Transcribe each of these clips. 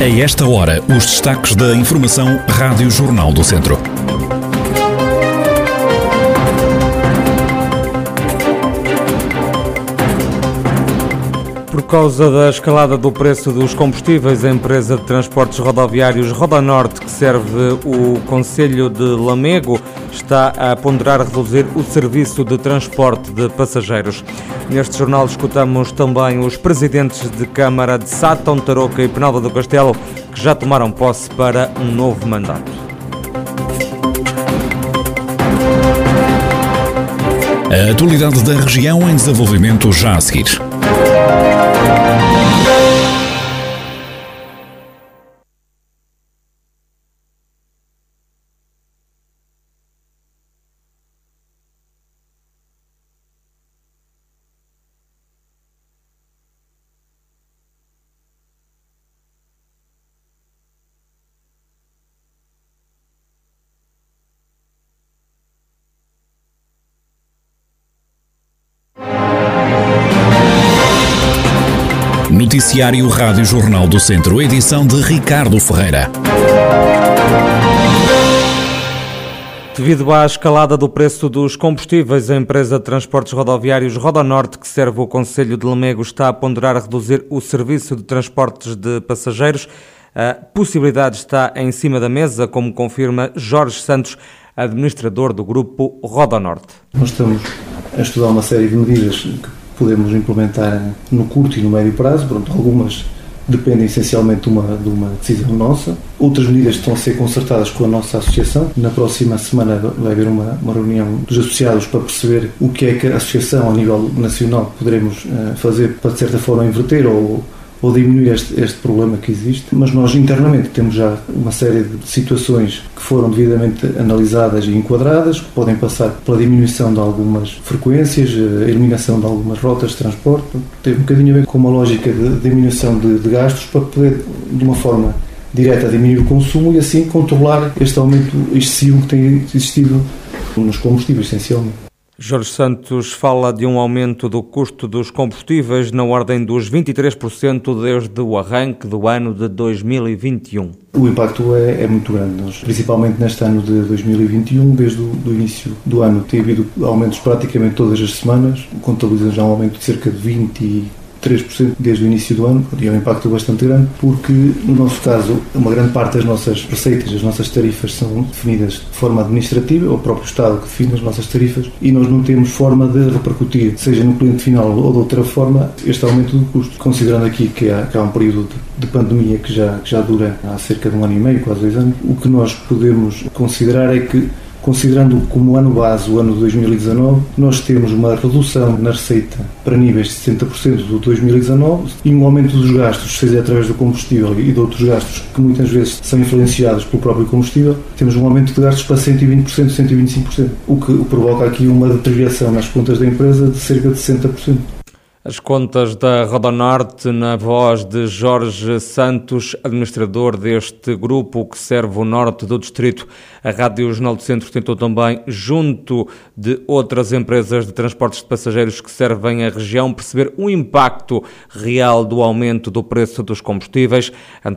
A esta hora, os destaques da Informação Rádio Jornal do Centro. Causa da escalada do preço dos combustíveis, a empresa de transportes rodoviários Rodanorte, que serve o Conselho de Lamego, está a ponderar reduzir o serviço de transporte de passageiros. Neste jornal escutamos também os presidentes de Câmara de Sátão, Tarouca e Penalva do Castelo, que já tomaram posse para um novo mandato. A atualidade da região em desenvolvimento já a seguir. Thank you. Noticiário Rádio Jornal do Centro, edição de Ricardo Ferreira. Devido à escalada do preço dos combustíveis, a empresa de transportes rodoviários Rodonorte, que serve o Conselho de Lamego, está a ponderar a reduzir o serviço de transportes de passageiros. A possibilidade está em cima da mesa, como confirma Jorge Santos, administrador do grupo Rodonorte. Nós estamos a estudar uma série de medidas que podemos implementar no curto e no médio prazo. Pronto, algumas dependem essencialmente de uma, de uma decisão nossa. Outras medidas estão a ser concertadas com a nossa associação. Na próxima semana vai haver uma, uma reunião dos associados para perceber o que é que a associação, a nível nacional, poderemos uh, fazer para, de certa forma, inverter ou ou diminuir este, este problema que existe, mas nós internamente temos já uma série de situações que foram devidamente analisadas e enquadradas, que podem passar pela diminuição de algumas frequências, a eh, eliminação de algumas rotas de transporte, tem um bocadinho a ver com uma lógica de diminuição de, de gastos para poder, de uma forma direta, diminuir o consumo e assim controlar este aumento excessivo que tem existido nos combustíveis, essencialmente. Jorge Santos fala de um aumento do custo dos combustíveis na ordem dos 23% desde o arranque do ano de 2021. O impacto é, é muito grande, principalmente neste ano de 2021, desde o início do ano tem havido aumentos praticamente todas as semanas, contabilizam já um aumento de cerca de 20 3% desde o início do ano, e é um impacto bastante grande, porque no nosso caso, uma grande parte das nossas receitas, as nossas tarifas são definidas de forma administrativa, é o próprio Estado que define as nossas tarifas, e nós não temos forma de repercutir, seja no cliente final ou de outra forma, este aumento do custo. Considerando aqui que há, que há um período de, de pandemia que já, que já dura há cerca de um ano e meio, quase dois anos, o que nós podemos considerar é que Considerando como ano base o ano de 2019, nós temos uma redução na receita para níveis de 60% do 2019 e um aumento dos gastos, seja através do combustível e de outros gastos que muitas vezes são influenciados pelo próprio combustível, temos um aumento de gastos para 120%, 125%, o que provoca aqui uma deterioração nas contas da empresa de cerca de 60%. As contas da Rodonorte, na voz de Jorge Santos, administrador deste grupo que serve o norte do distrito. A Rádio Jornal do Centro tentou também, junto de outras empresas de transportes de passageiros que servem a região, perceber o impacto real do aumento do preço dos combustíveis. A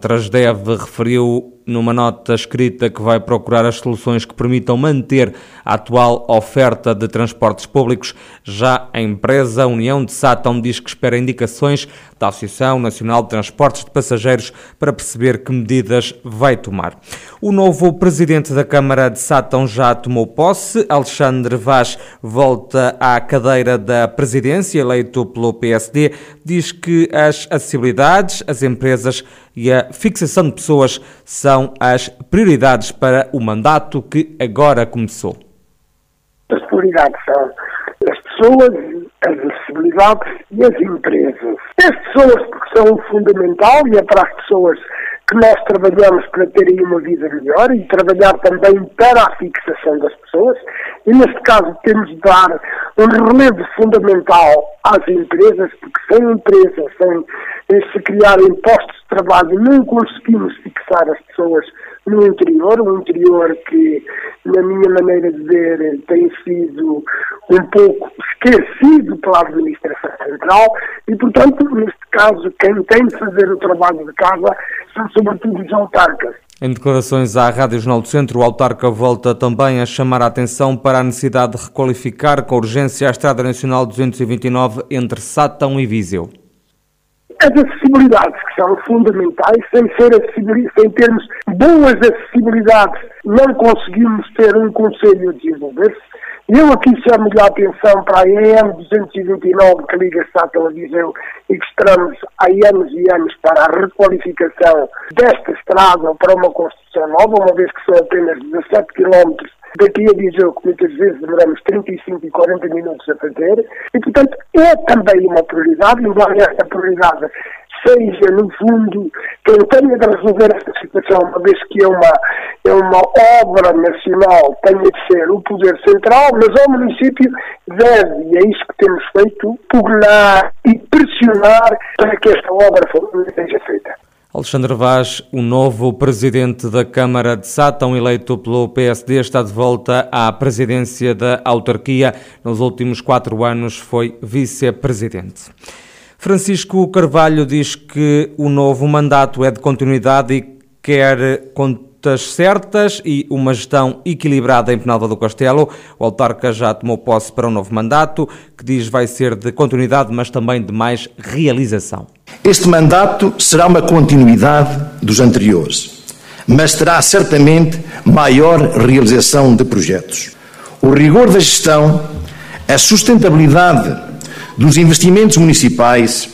referiu numa nota escrita que vai procurar as soluções que permitam manter a atual oferta de transportes públicos. Já a empresa União de Sátão diz que espera indicações da Associação Nacional de Transportes de Passageiros para perceber que medidas vai tomar. O novo presidente da Câmara de Sátão já tomou posse. Alexandre Vaz volta à cadeira da presidência, eleito pelo PSD. Diz que as acessibilidades, as empresas e a fixação de pessoas são as prioridades para o mandato que agora começou. As prioridades são as pessoas, as acessibilidades e as empresas. As pessoas porque são fundamental e é para as pessoas que nós trabalhamos para terem uma vida melhor e trabalhar também para a fixação das pessoas. E neste caso temos de dar um relevo fundamental às empresas, porque sem empresas, sem se criarem postos de trabalho, não conseguimos fixar as pessoas no interior, um interior que, na minha maneira de ver, tem sido um pouco esquecido pela administração central e, portanto, neste caso, quem tem de fazer o trabalho de casa são sobretudo os autarcas. Em declarações à Rádio Jornal do Centro, o autarca volta também a chamar a atenção para a necessidade de requalificar com urgência a Estrada Nacional 229 entre Sátão e Viseu. As acessibilidades que são fundamentais, sem, ser sem termos boas acessibilidades, não conseguimos ter um conselho a desenvolver-se. Eu aqui chamo-lhe a atenção para a EM 229 que liga Sátão a Viseu e que esperamos há anos e anos para a requalificação desta estrada para uma construção nova, uma vez que são apenas 17 quilómetros daqui a Viseu, que muitas vezes demoramos 35 e 40 minutos a fazer, e portanto é também uma prioridade, embora esta prioridade seja, no fundo, quem tenha de resolver esta situação, uma vez que é uma, é uma obra nacional, tenha de ser o Poder Central, mas ao município deve, e é isso que temos feito, pugnar e pressionar para que esta obra seja feita. Alexandre Vaz, o novo presidente da Câmara de Sátão, eleito pelo PSD, está de volta à presidência da autarquia. Nos últimos quatro anos foi vice-presidente. Francisco Carvalho diz que o novo mandato é de continuidade e quer certas e uma gestão equilibrada em Penalva do Castelo. O autarca já tomou posse para um novo mandato, que diz vai ser de continuidade, mas também de mais realização. Este mandato será uma continuidade dos anteriores, mas terá certamente maior realização de projetos. O rigor da gestão, a sustentabilidade dos investimentos municipais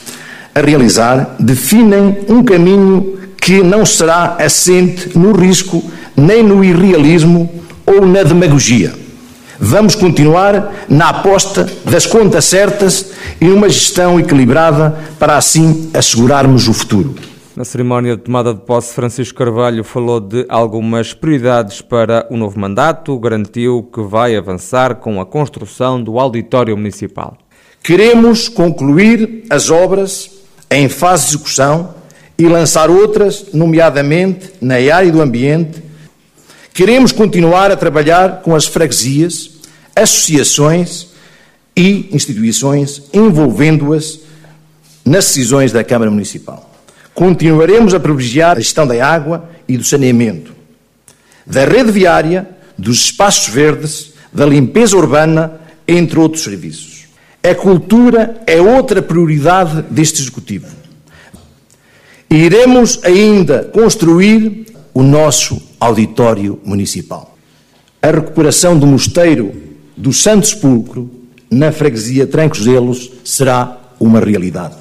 a realizar definem um caminho que não será assente no risco, nem no irrealismo ou na demagogia. Vamos continuar na aposta das contas certas e numa gestão equilibrada para assim assegurarmos o futuro. Na cerimónia de tomada de posse, Francisco Carvalho falou de algumas prioridades para o novo mandato, garantiu que vai avançar com a construção do auditório municipal. Queremos concluir as obras em fase de execução e lançar outras, nomeadamente na área do ambiente. Queremos continuar a trabalhar com as freguesias, associações e instituições, envolvendo-as nas decisões da Câmara Municipal. Continuaremos a privilegiar a gestão da água e do saneamento, da rede viária, dos espaços verdes, da limpeza urbana, entre outros serviços. A cultura é outra prioridade deste Executivo. Iremos ainda construir o nosso auditório municipal. A recuperação do mosteiro do Santo Sepulcro, na freguesia Trancoselos, será uma realidade.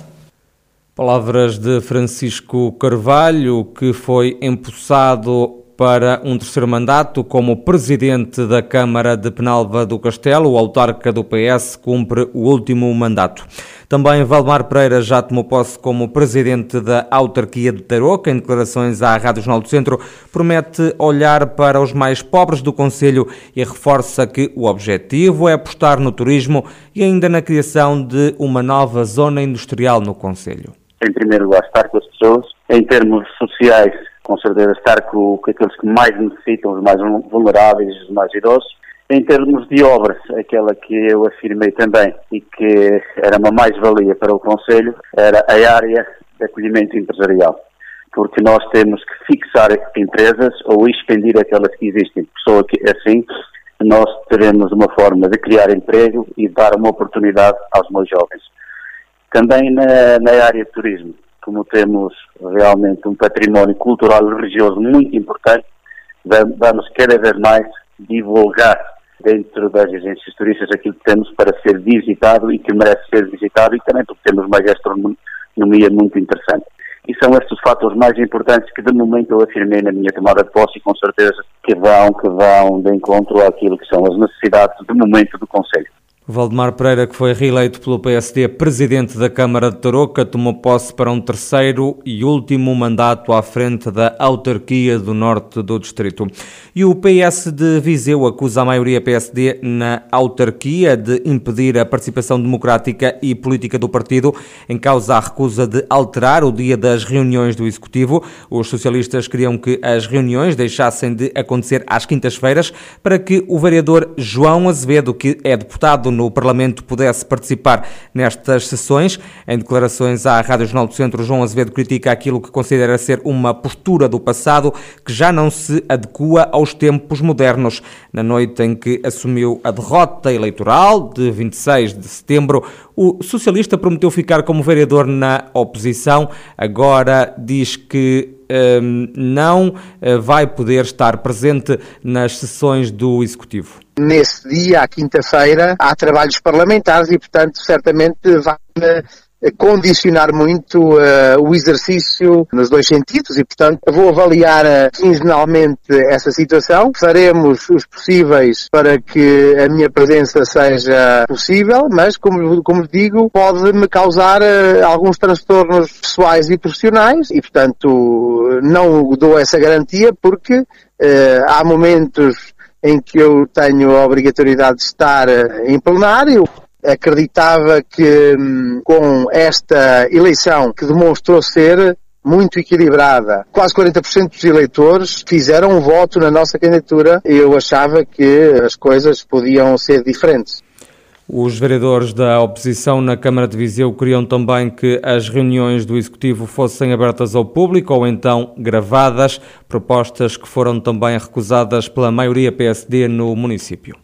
Palavras de Francisco Carvalho, que foi empossado para um terceiro mandato como presidente da Câmara de Penalva do Castelo. O autarca do PS cumpre o último mandato. Também Valdemar Pereira já tomou posse como presidente da autarquia de Tarouca. Em declarações à Rádio Jornal do Centro, promete olhar para os mais pobres do Conselho e reforça que o objetivo é apostar no turismo e ainda na criação de uma nova zona industrial no Conselho. Em primeiro lugar, estar com as pessoas. Em termos sociais, com certeza estar com, aqueles que mais necessitam, os mais vulneráveis, os mais idosos. Em termos de obras, aquela que eu afirmei também e que era uma mais-valia para o Conselho, era a área de acolhimento empresarial. Porque nós temos que fixar empresas ou expandir aquelas que existem. Só que assim nós teremos uma forma de criar emprego e dar uma oportunidade aos mais jovens. Também na, na área de turismo como temos realmente um património cultural e religioso muito importante, vamos cada vez mais divulgar dentro das agências turísticas aquilo que temos para ser visitado e que merece ser visitado e também porque temos uma gastronomia muito interessante. E são estes os fatores mais importantes que de momento eu afirmei na minha tomada de posse e com certeza que vão, que vão de encontro àquilo que são as necessidades de momento do Conselho. Valdemar Pereira, que foi reeleito pelo PSD presidente da Câmara de Tarouca, tomou posse para um terceiro e último mandato à frente da autarquia do norte do distrito. E o PS de Viseu acusa a maioria PSD na autarquia de impedir a participação democrática e política do partido, em causa a recusa de alterar o dia das reuniões do Executivo. Os socialistas queriam que as reuniões deixassem de acontecer às quintas-feiras para que o vereador João Azevedo, que é deputado no Parlamento pudesse participar nestas sessões. Em declarações à Rádio Jornal do Centro, João Azevedo critica aquilo que considera ser uma postura do passado que já não se adequa aos tempos modernos. Na noite em que assumiu a derrota eleitoral de 26 de setembro, o socialista prometeu ficar como vereador na oposição, agora diz que um, não uh, vai poder estar presente nas sessões do Executivo. Nesse dia, à quinta-feira, há trabalhos parlamentares e, portanto, certamente vai condicionar muito uh, o exercício nos dois sentidos e, portanto, vou avaliar uh, quinzenalmente essa situação. Faremos os possíveis para que a minha presença seja possível, mas, como, como digo, pode-me causar uh, alguns transtornos pessoais e profissionais e, portanto, não dou essa garantia porque há momentos em que eu tenho a obrigatoriedade de estar em plenário acreditava que hum, com esta eleição que demonstrou ser muito equilibrada. Quase 40% dos eleitores fizeram um voto na nossa candidatura e eu achava que as coisas podiam ser diferentes. Os vereadores da oposição na Câmara de Viseu queriam também que as reuniões do Executivo fossem abertas ao público ou então gravadas, propostas que foram também recusadas pela maioria PSD no município.